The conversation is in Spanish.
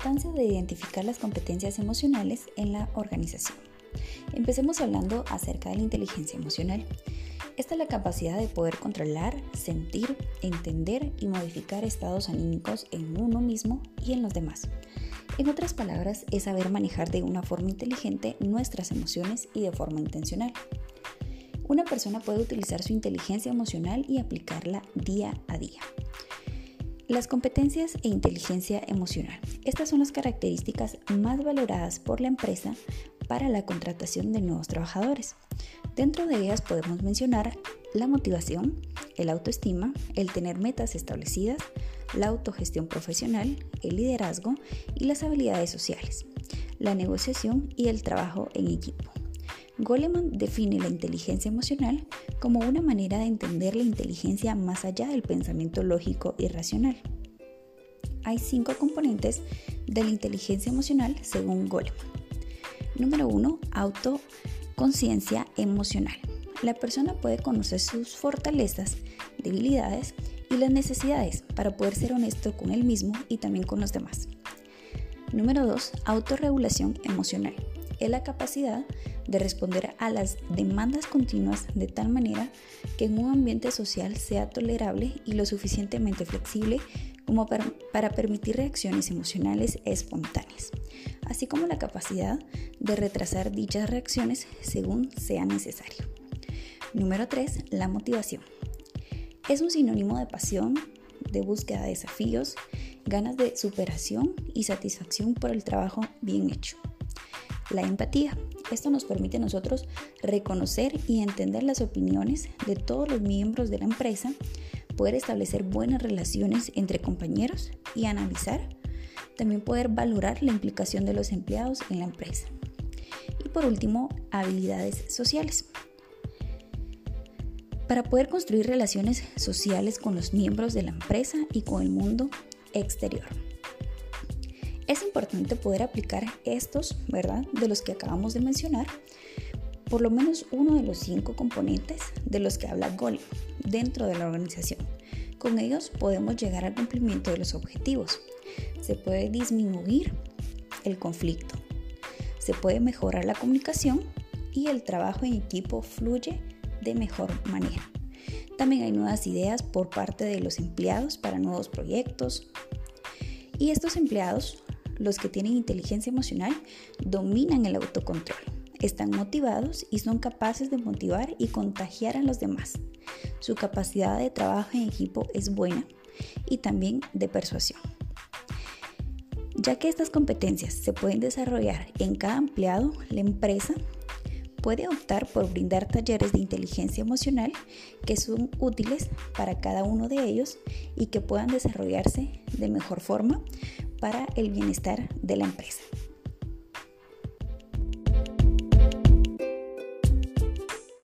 de identificar las competencias emocionales en la organización. Empecemos hablando acerca de la inteligencia emocional. Esta es la capacidad de poder controlar, sentir, entender y modificar estados anímicos en uno mismo y en los demás. En otras palabras, es saber manejar de una forma inteligente nuestras emociones y de forma intencional. Una persona puede utilizar su inteligencia emocional y aplicarla día a día. Las competencias e inteligencia emocional. Estas son las características más valoradas por la empresa para la contratación de nuevos trabajadores. Dentro de ellas podemos mencionar la motivación, el autoestima, el tener metas establecidas, la autogestión profesional, el liderazgo y las habilidades sociales, la negociación y el trabajo en equipo. Goleman define la inteligencia emocional como una manera de entender la inteligencia más allá del pensamiento lógico y racional. Hay cinco componentes de la inteligencia emocional según Goleman. Número 1. Autoconciencia emocional. La persona puede conocer sus fortalezas, debilidades y las necesidades para poder ser honesto con él mismo y también con los demás. Número 2. Autorregulación emocional es la capacidad de responder a las demandas continuas de tal manera que en un ambiente social sea tolerable y lo suficientemente flexible como para, permitir reacciones emocionales espontáneas, así como la capacidad de retrasar dichas reacciones según sea necesario. Número 3. La motivación. Es un sinónimo de pasión, de búsqueda de desafíos, ganas de superación y satisfacción por el trabajo bien hecho. La empatía. Esto nos permite a nosotros reconocer y entender las opiniones de todos los miembros de la empresa, poder establecer buenas relaciones entre compañeros y analizar, también poder valorar la implicación de los empleados en la empresa. Y por último, habilidades sociales. Para poder construir relaciones sociales con los miembros de la empresa y con el mundo exterior. Es importante poder aplicar estos, ¿verdad? De los que acabamos de mencionar, por lo menos uno de los cinco componentes de los que habla GOL dentro de la organización. Con ellos podemos llegar al cumplimiento de los objetivos. Se puede disminuir el conflicto. Se puede mejorar la comunicación y el trabajo en equipo fluye de mejor manera. También hay nuevas ideas por parte de los empleados para nuevos proyectos. Y estos empleados los que tienen inteligencia emocional dominan el autocontrol, están motivados y son capaces de motivar y contagiar a los demás. Su capacidad de trabajo en equipo es buena y también de persuasión. Ya que estas competencias se pueden desarrollar en cada empleado, la empresa puede optar por brindar talleres de inteligencia emocional que son útiles para cada uno de ellos y que puedan desarrollarse de mejor forma para el bienestar de la empresa.